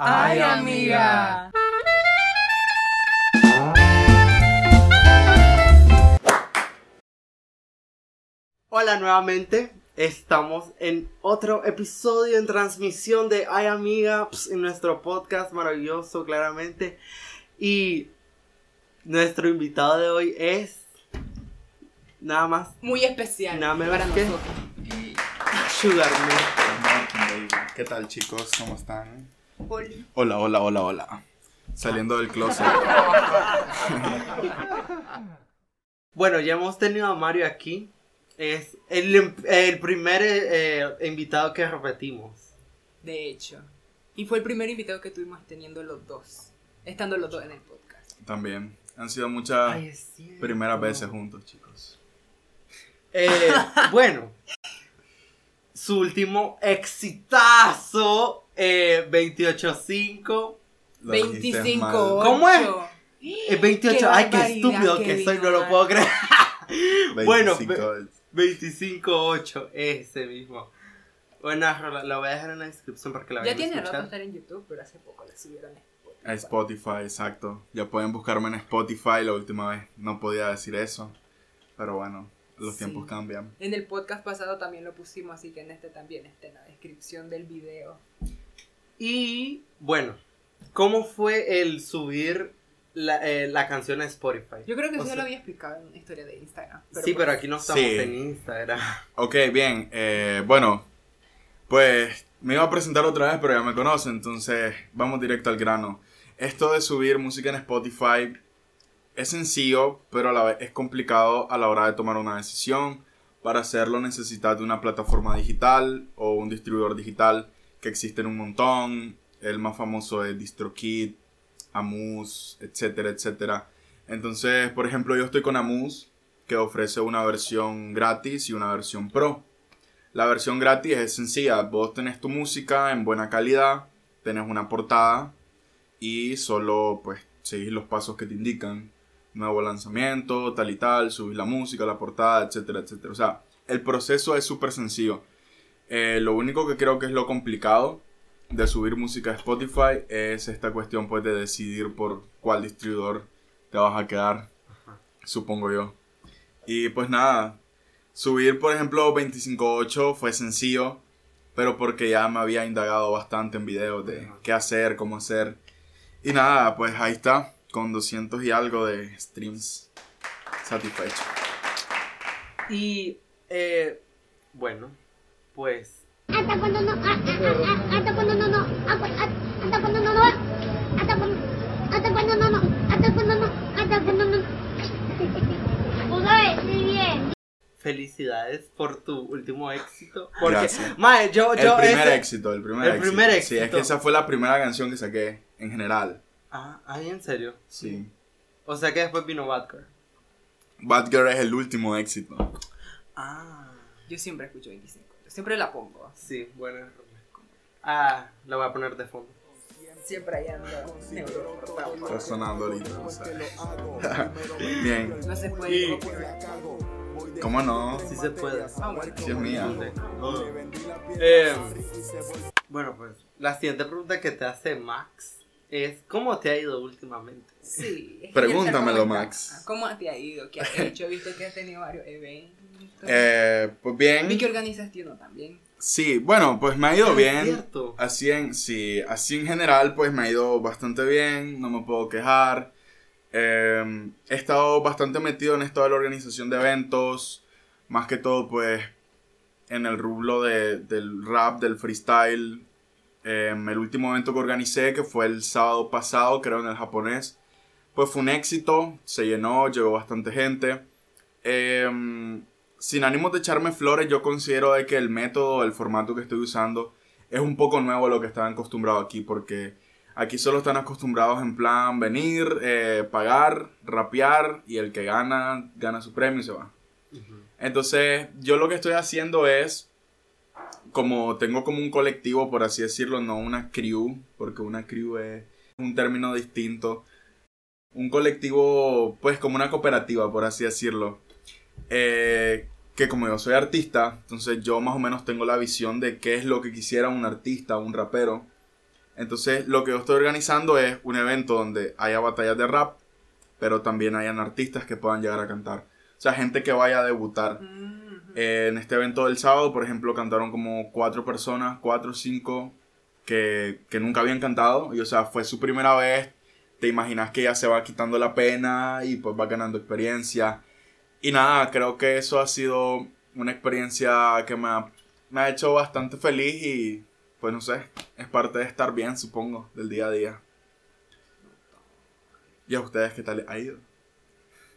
Ay, amiga. Hola nuevamente, estamos en otro episodio en transmisión de Ay Amiga, pues, en nuestro podcast maravilloso claramente. Y nuestro invitado de hoy es nada más, Muy especial Nada menos para que- nosotros. Sugar. ¿Qué tal chicos? ¿Cómo están? Hola, hola, hola, hola. Saliendo del closet. Bueno, ya hemos tenido a Mario aquí. Es el, el primer eh, invitado que repetimos. De hecho. Y fue el primer invitado que tuvimos teniendo los dos. Estando los dos en el podcast. También. Han sido muchas Ay, primeras veces juntos, chicos. Eh, bueno, su último exitazo, eh, 28.5. Lo dijiste 25. mal. ¿Cómo es? Eh, 28, Qué ay, qué estúpido que soy, no lo puedo creer. Bueno, 25. 25.8, ese mismo. Buena rola, la voy a dejar en la descripción porque la Ya vayan a tiene rato escuchar. estar en YouTube, pero hace poco la subieron. en Spotify. A Spotify, exacto. Ya pueden buscarme en Spotify. La última vez no podía decir eso. Pero bueno, los Sí. tiempos cambian. En el podcast pasado también lo pusimos, así que en este también está en la descripción del video. Y bueno, ¿cómo fue el subir la, eh, la canción a Spotify? Yo creo que O eso sea- lo había explicado en una historia de Instagram. sí, pues, pero aquí no estamos Sí. en Instagram. Ok, bien. eh, bueno, pues me iba a presentar otra vez, pero ya me conocen, entonces vamos directo al grano. Esto de subir música en Spotify es sencillo, pero a la vez es complicado a la hora de tomar una decisión. Para hacerlo necesitas de una plataforma digital o un distribuidor digital que existen un montón. El más famoso es DistroKid, Amus, etcétera, etcétera. Entonces, por ejemplo, yo estoy con Amus, que ofrece una versión gratis y una versión pro. La versión gratis es sencilla, vos tenés tu música en buena calidad, tenés una portada y solo pues seguís los pasos que te indican. Nuevo lanzamiento, tal y tal, subís la música, la portada, etcétera, etcétera. O sea, el proceso es súper sencillo. Eh, lo único que creo que es lo complicado de subir música a Spotify es esta cuestión pues de decidir por cuál distribuidor te vas a quedar, supongo yo. Y pues nada, subir por ejemplo 25.8 fue sencillo, pero porque ya me había indagado bastante en videos de qué hacer, cómo hacer. Y nada, pues ahí está, con 200 y algo de streams satisfecho. Y eh, bueno, pues Hasta cuando no, hasta cuando no, no, hasta cuando no, no, hasta cuando, hasta cuando no, no, hasta cuando no, hasta cuando no. Bien. felicidades por tu último éxito. Porque, Gracias. mae, yo, El yo primer ese- éxito, el primer el éxito. primer Sí, es que esa fue la primera canción que saqué en general. Ah, ay, en serio. Sí. O sea que después vino Bad Girl. Bad Girl es el último éxito. Ah, Yo siempre escucho 25. Siempre la pongo. sí, buena. Ah, la voy a poner de fondo. Siempre ahí anda. Está sonando ahorita. o sea. Bien. No se puede. Y- ¿Cómo no? Sí se puede. Vamos. Sí es mía. Eh, bueno, pues la siguiente pregunta que te hace Max es ¿cómo te ha ido últimamente? Sí. Pregúntamelo, Max. ¿Cómo te ha ido? ¿Qué has hecho? He visto que has tenido varios eventos. Eh, pues bien. Vi que organizaste uno también. Sí, bueno, pues me ha ido Ah, bien. Así en, sí, así en general, pues me ha ido bastante bien, no me puedo quejar. Eh, he estado bastante metido en esto de la organización de eventos, más que todo, pues, en el rublo de- del rap, del freestyle. Eh, el último evento que organicé, que fue el sábado pasado, creo en el japonés, pues fue un éxito, se llenó, llegó bastante gente. Eh, sin ánimo de echarme flores, yo considero de que el método, el formato que estoy usando es un poco nuevo a lo que están acostumbrados aquí, porque aquí solo están acostumbrados en plan venir, eh, pagar, rapear y el que gana, gana su premio y se va. Entonces, yo lo que estoy haciendo es, como tengo como un colectivo, por así decirlo, no una crew, porque una crew es un término distinto. Un colectivo, pues como una cooperativa, por así decirlo. Eh, que como yo soy artista, entonces yo más o menos tengo la visión de qué es lo que quisiera un artista, un rapero. Entonces, lo que yo estoy organizando es un evento donde haya batallas de rap, pero también hayan artistas que puedan llegar a cantar. O sea, gente que vaya a debutar. Mm, Eh, en este evento del sábado, por ejemplo, cantaron como cuatro personas, cuatro o cinco, que, que nunca habían cantado. Y, o sea, fue su primera vez. Te imaginas que ya se va quitando la pena y pues va ganando experiencia. Y nada, creo que eso ha sido una experiencia que me ha, me ha hecho bastante feliz y pues no sé, es parte de estar bien, supongo, del día a día. ¿Y a ustedes qué tal ha ido?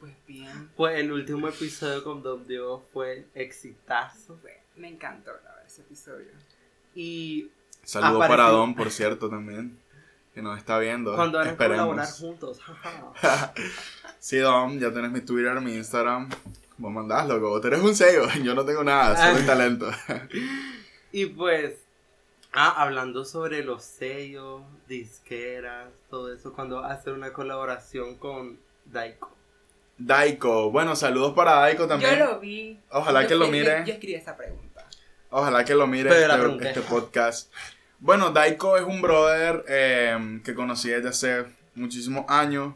Pues bien. Pues el último episodio con Dom Diego fue exitazo. Me encantó grabar ese episodio. Y Saludos Apareció- para Don, por cierto, también. Que nos está viendo. cuando van a colaborar juntos. Sí, Dom, ya tienes mi Twitter, mi Instagram. Vos mandás, loco. Vos tenés un sello. Yo no tengo nada, solo el talento. y pues, ah, hablando sobre los sellos, disqueras, todo eso, cuando hacer una colaboración con Daiko. Daiko. Bueno, saludos para Daiko también. Yo lo vi. Ojalá Yo que lo mire. Yo, yo escribí esa pregunta. Ojalá que lo mire este, este podcast. Bueno, Daiko es un brother eh, que conocí desde hace muchísimos años.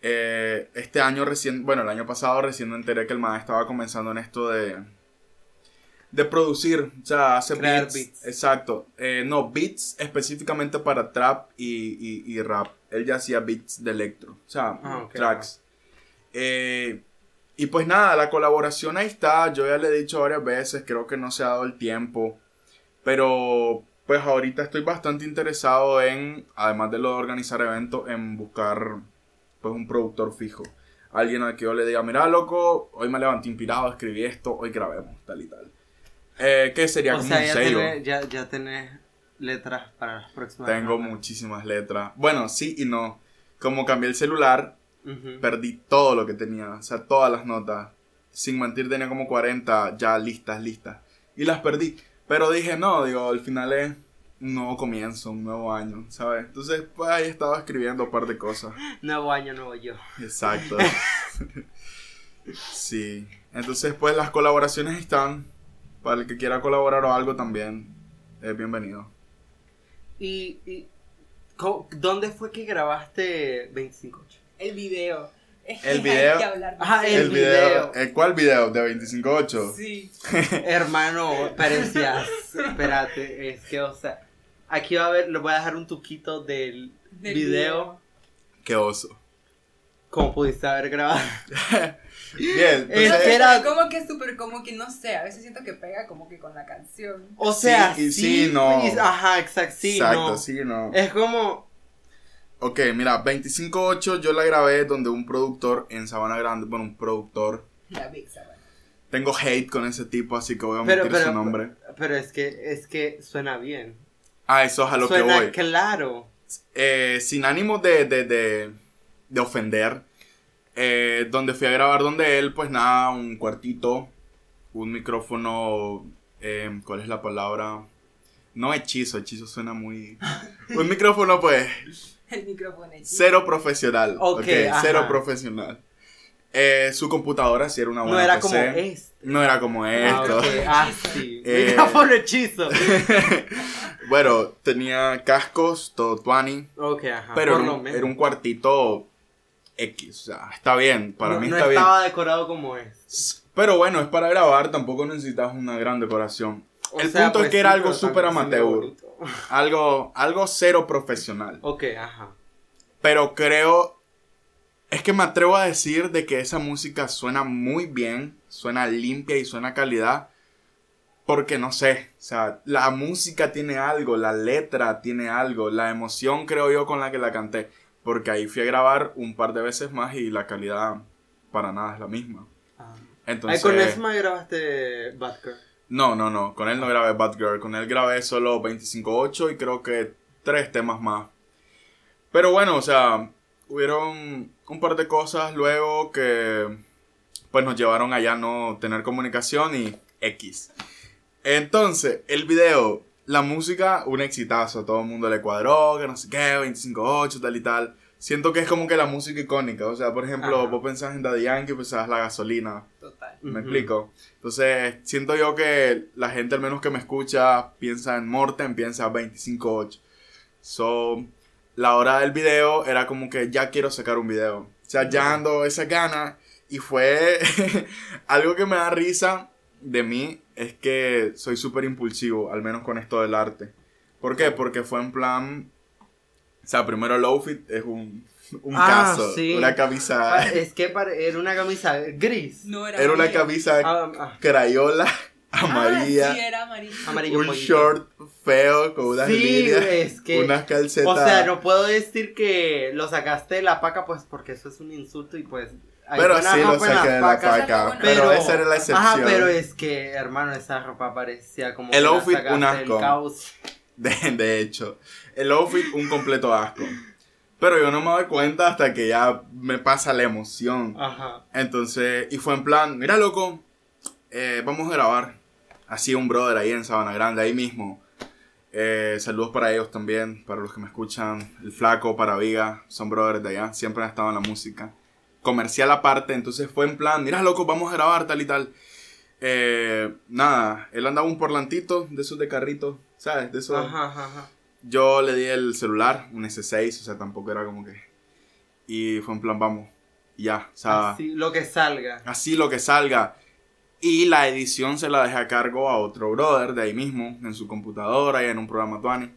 Eh, este año recién, bueno, el año pasado recién me enteré que el man estaba comenzando en esto de de producir, o sea, hace Crear beats, beats. Exacto. Eh, no, beats específicamente para trap y, y- y rap. Él ya hacía beats de electro, o sea, Ah, tracks. Eh, y pues nada, la colaboración ahí está. Yo ya le he dicho varias veces, creo que no se ha dado el tiempo. Pero pues ahorita estoy bastante interesado en, además de lo de organizar eventos, en buscar pues un productor fijo. Alguien al que yo le diga, mira loco, hoy me levanté inspirado, escribí esto, hoy grabemos, tal y tal. Eh, ¿Qué sería O como sea, un ya sello? tenés, ya, ya tenés letras para las próximas. Tengo muchísimas letras. Bueno, sí y no. Como cambié el celular, Ujú. perdí todo lo que tenía, o sea, todas las notas. Sin mentir, tenía como 40 ya listas, listas. Y las perdí. Pero dije, no, digo, al final es un nuevo comienzo, un nuevo año, ¿sabes? Entonces, pues ahí estaba escribiendo un par de cosas. Nuevo año, nuevo yo. Exacto. sí. Entonces, pues las colaboraciones están. Para el que quiera colaborar o algo también, es bienvenido. Y, y co- ¿dónde fue que grabaste 25 El video. El video. Ah, eso. el video. ¿El cuál video? ¿De 25.8? Sí. Hermano, parecías. Espérate, es que, o sea, aquí va a ver, le voy a dejar un tuquito del, Del video. Qué oso. Como pudiste haber grabado. Bien, Es entonces- que era- Como que súper, como que no sé, a veces siento que pega como que con la canción. O sea, Sí, sí, y sí, no. y- ajá, exacto, sí, Exacto, no. sí, no. Es como, Ok, mira, 25.8 yo la grabé donde un productor en Sabana Grande, bueno, un productor. La Big Sabana. Tengo hate con ese tipo, así que voy a pero, pero, su nombre. pero es que, es que suena bien. Ah, eso es a lo que suena voy. claro. Eh, sin ánimo de, de, de, de ofender, eh, donde fui a grabar donde él, pues nada, un cuartito, un micrófono, eh, ¿cuál es la palabra? No hechizo, hechizo suena muy... Un micrófono pues El micrófono cero profesional. Ok, Ok, ajá. cero profesional. Eh, su computadora sí era una buena No era PC. como este. No era como esto. Ah, ok. Ah, sí. Eh, Micrófono hechizo. bueno, tenía cascos, todo tuani. Ok, ajá. Pero era un, menos. era un cuartito X, o sea, está bien, para no, mí no está estaba decorado como es. bien. Pero bueno, es para grabar, tampoco necesitas una gran decoración. O El sea, punto es pues que sí, era algo súper amateur. Algo, algo cero profesional. Ok, ajá. Pero creo, es que me atrevo a decir de que esa música suena muy bien, suena limpia y suena calidad. Porque no sé, o sea, la música tiene algo, la letra tiene algo, la emoción creo yo con la que la canté. Porque ahí fui a grabar un par de veces más y la calidad para nada es la misma. Ah. Entonces, Ay, con Esma grabaste Bad Girl. No, no, no, con él no grabé Bad Girl, con él grabé solo 25.8 y creo que tres temas más. Pero bueno, o sea, hubieron un par de cosas luego que pues nos llevaron a ya no tener comunicación y X. Entonces, el video, la música, un exitazo, todo el mundo le cuadró, que no sé qué, 25.8, tal y tal. Siento que es como que la música icónica, o sea, por ejemplo, Ajá. vos pensás en Daddy Yankee, pensás la gasolina, Total. ¿Me explico? Entonces, siento yo que la gente, al menos que me escucha, piensa en Morten, piensa 25.8. So, la hora del video era como que ya quiero sacar un video. O sea, ya ando esa gana. Y fue algo que me da risa de mí. Es que soy súper impulsivo, al menos con esto del arte. ¿Por qué? Porque fue en plan. O sea, primero el outfit es un, un Ah, caso. sí. Una camisa. Ah, Es que era una camisa gris. No era Era una camisa Ah, ah, crayola, Ah, amarilla. sí, era amarillo. Amarillo. un short feo con unas Sí, líneas. es que- unas calcetas. O sea, no puedo decir que lo sacaste de la paca, pues porque eso es un insulto y pues. hay Pero sí lo saqué de la paca. Pero, esa era la excepción. Ajá, pero es que, hermano, esa ropa parecía como. El que outfit, un asco. de hecho, el outfit un completo asco. Pero yo no me doy cuenta hasta que ya me pasa la emoción. Ajá. Entonces, y fue en plan, mira loco, eh, vamos a grabar. Así un brother ahí en Sabana Grande, ahí mismo. Eh, saludos para ellos también, para los que me escuchan. El Flaco, para Viga, son brothers de allá, siempre han estado en la música. Comercial aparte, entonces fue en plan, mira loco, vamos a grabar tal y tal. Eh, nada, él andaba un porlantito de esos de carrito, ¿sabes? De esos. Ajá, ajá, ajá. Yo le di el celular, un S6, o sea, tampoco era como que. Y fue en plan, vamos, y ya, o sea, así, Así, lo que salga. lo que salga. Y la edición se la dejé a cargo a otro brother de ahí mismo, en su computadora y en un programa Tuani.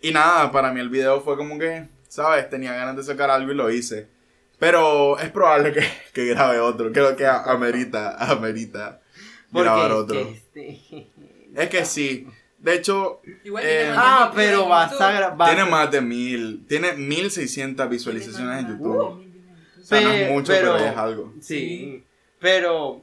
Y nada, para mí el video fue como que, ¿sabes? Tenía ganas de sacar algo y lo hice. Pero es probable que, que grabe otro, creo que amerita, amerita grabar otro. que este- Es que sí. De hecho, Igual Eh, tiene más de Ah, mil pero videos vas a grabar. tiene más de mil, tiene 1600 visualizaciones en YouTube. O sea, no es mucho, pero- pero, es algo. Sí. Sí. Pero.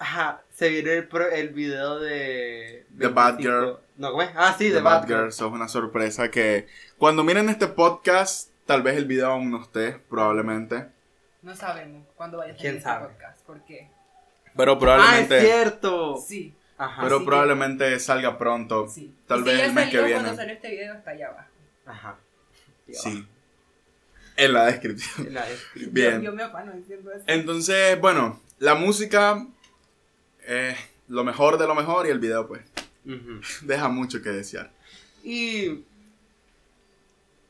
Ajá, se viene el, pro- el video de. The Bad 25. Girl. No, ¿cómo es? Ah, sí, The The, Bad Bad, Girl, Girl. sos una sorpresa que cuando miren este podcast, tal vez el video aún no esté, probablemente. No sabemos cuándo vaya a ¿Quién salir este sabe? podcast. ¿Por qué? Pero Ah, es probablemente, cierto. Sí, Ajá. pero que- probablemente salga pronto. sí. Tal Y vez si el mes que viene. Cuando salió este video está allá abajo. Ajá. Sí. En la descripción. En la descripción. Bien. Yo, yo me afano diciendo eso. Entonces, bueno, la música es lo mejor de lo mejor y el video pues deja mucho que desear. Y.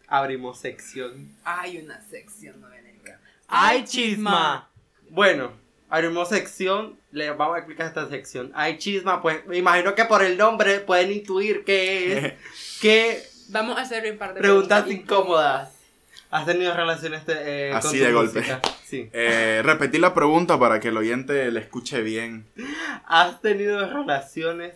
Abrimos sección. Hay una sección novelenca. ¡Ay, chisma! Bueno, abrimos sección. Le vamos a explicar esta sección. ¡Ay, chisma! Pues me imagino que por el nombre pueden intuir qué es. que Vamos a hacer un par de preguntas incómodas. ¿Has tenido relaciones eh, con Así tu de golpe. música? Sí. Eh, repetí la pregunta para que el oyente le escuche bien. ¿Has tenido relaciones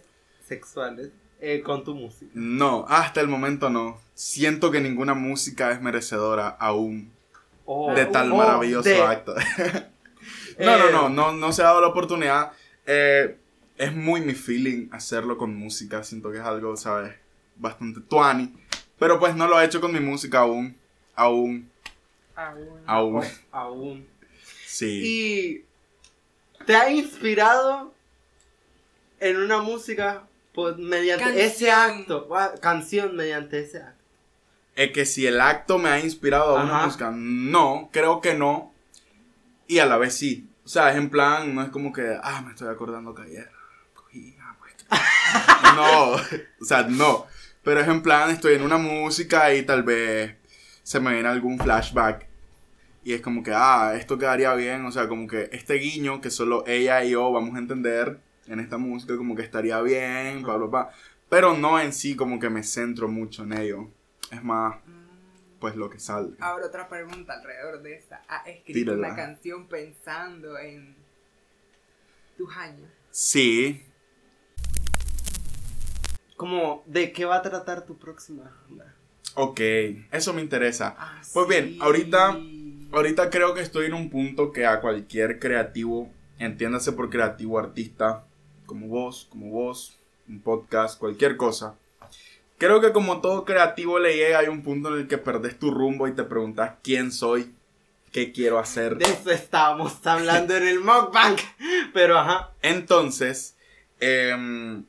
sexuales eh, con tu música? No, hasta el momento no. Siento que ninguna música es merecedora aún O- de tal o maravilloso de- acto. no, no, Eh, no, no, no se ha dado la oportunidad. Eh, es muy mi feeling hacerlo con música. Siento que es algo, ¿sabes? Bastante tuani. Pero pues no lo he hecho con mi música aún. Aún. Aún. Aún. Aún. Sí. ¿Y te ha inspirado en una música pues, mediante Canción. ese acto? Ah, Canción mediante ese acto. Es que si el acto me ha inspirado a una Ajá. música, no, creo que no. Y a la vez sí. O sea, es en plan, no es como que, ah, me estoy acordando que ayer cogí agua. No, o sea, no. Pero es en plan, estoy en una música y tal vez se me viene algún flashback. Y es como que, ah, esto quedaría bien. O sea, como que este guiño que solo ella y yo vamos a entender en esta música, como que estaría bien, bla, bla, bla. Pero no en sí, como que me centro mucho en ello. Es más, Mm, pues lo que salga. Ahora otra pregunta alrededor de esa. ¿Has escrito Tírala. una canción pensando en tus años? Sí, Como, ¿de qué va a tratar tu próxima banda? ok, eso me interesa. Ah, Pues bien, ahorita- Ahorita creo que estoy en un punto que a cualquier creativo, entiéndase por creativo artista, como vos, como vos, un podcast, cualquier cosa. Creo que como todo creativo le llega, hay un punto en el que perdés tu rumbo y te preguntas quién soy, qué quiero hacer. De eso estábamos hablando en el mukbang. Pero ajá. Entonces, em,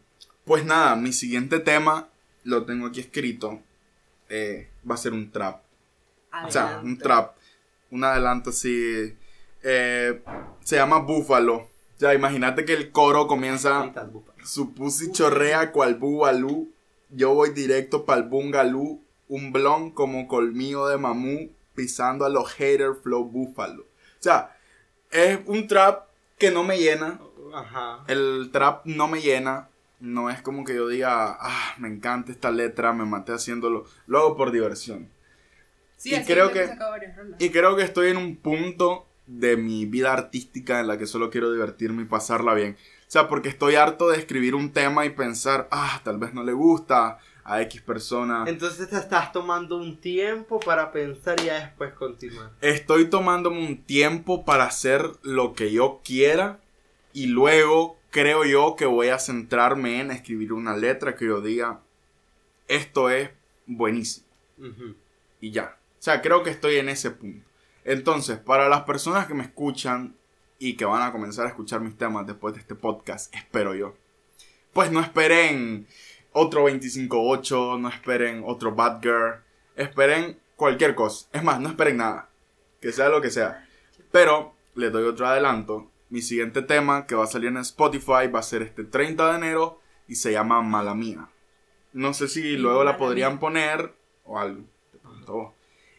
pues nada, mi siguiente tema lo tengo aquí escrito. eh, va a ser un trap. O sea, un trap. Un adelanto así. eh, se llama Búfalo. Ya, imagínate que el coro comienza. Su pussy chorrea cual bubalú. Yo voy directo pa'l bungalú. un blon como colmillo de mamú pisando a los haters flow búfalo. O sea, es un trap que no me llena. Ajá. El trap no me llena. No es como que yo diga, ah, me encanta esta letra, me maté haciéndolo. Lo hago por diversión. Sí, Y así creo que-. Y creo que estoy en un punto de mi vida artística en la que solo quiero divertirme y pasarla bien. O sea, porque estoy harto de escribir un tema y pensar, ah, tal vez no le gusta a X persona. Entonces te estás tomando un tiempo para pensar y ya después continuar. Estoy tomándome un tiempo para hacer lo que yo quiera y luego creo yo que voy a centrarme en escribir una letra que yo diga, esto es buenísimo. Y ya. O sea, creo que estoy en ese punto. Entonces, para las personas que me escuchan y que van a comenzar a escuchar mis temas después de este podcast, espero yo. Pues no esperen otro 25-8, no esperen otro Bad Girl, esperen cualquier cosa. Es más, no esperen nada, que sea lo que sea. Pero les doy otro adelanto. Mi siguiente tema que va a salir en Spotify va a ser este 30 de enero y se llama Mala Mía. No sé si luego la podrían poner o algo.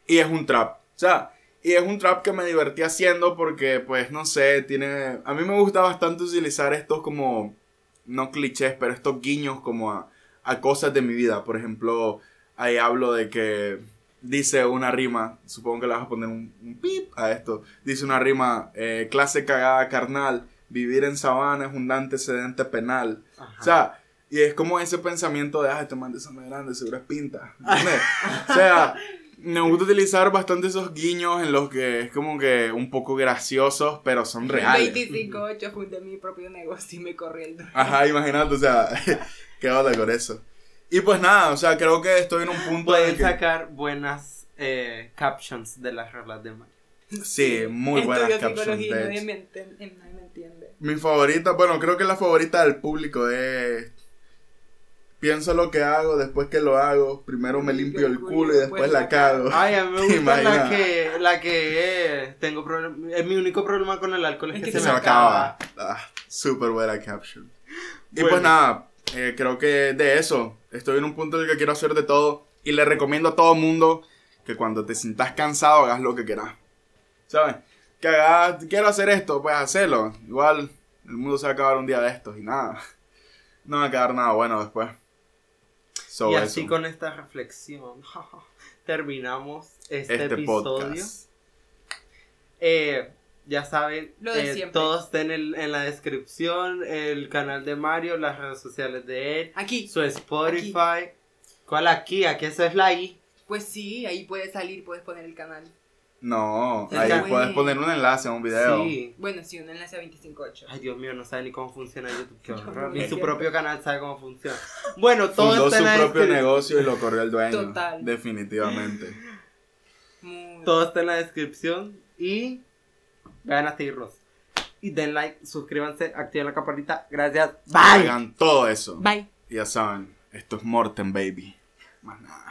Y es un trap. O sea, y es un trap que me divertí haciendo porque, pues, no sé, tiene... A mí me gusta bastante utilizar estos como... No clichés, pero estos guiños como a, a cosas de mi vida. Por ejemplo, ahí hablo de que dice una rima, supongo que le vas a poner un, un pip a esto. Dice una rima, eh, clase cagada carnal, vivir en sabana es un antecedente penal. Ajá. O sea, y es como ese pensamiento de, ah, este man de grande, seguro es pinta. o sea, me gusta utilizar bastante esos guiños en los que es como que un poco graciosos, pero son reales. 25-8 fundé mi propio negocio y me corriendo. Ajá, imagínate, o sea, qué onda con eso. Y pues nada, o sea, creo que estoy en un punto en Pueden que... sacar buenas eh, captions de las rolas de Mario. Sí, muy buenas Estudio captions, de nadie me, nadie me entiende. Mi favorita, bueno, creo que la favorita del público es... Pienso lo que hago, después que lo hago, primero me limpio el culo y después la cago. Ay, a mí me gusta la Imagina. que, la que eh, tengo problema. Es mi único problema con el alcohol es, que, se, se me acaba. acaba. Ah, súper buena caption. Y Bueno. pues nada, eh, creo que de eso. Estoy en un punto en el que quiero hacer de todo. Y le recomiendo a todo mundo que cuando te sientas cansado hagas lo que quieras. ¿Sabes? Que hagas, quiero hacer esto, pues hacerlo. Igual el mundo se va a acabar un día de estos y nada. No va a quedar nada bueno después. So, y así eso. con esta reflexión terminamos este, este episodio. podcast. Eh, ya saben, Lo de eh, siempre. todo está en, la descripción, el canal de Mario, las redes sociales de él, Aquí. su Spotify. ¿Cuál aquí? Aquí eso es la I. Pues sí, ahí puedes salir, puedes poner el canal. No, ahí puedes poner un enlace a un video. Sí. Bueno, sí, un enlace a 25.8. Ay, Dios mío, no sabe ni cómo funciona YouTube. Qué horror. Ni su propio canal sabe cómo funciona. Bueno, todo Fundó está su en la propio negocio y lo corrió el dueño. Total. Definitivamente. Muy- Todo está en la descripción. Y vayan a seguirnos. Y den like, suscríbanse, activen la campanita. Gracias. Bye. Hagan todo eso. Bye. Y ya saben, esto es Morten, baby. Más nada.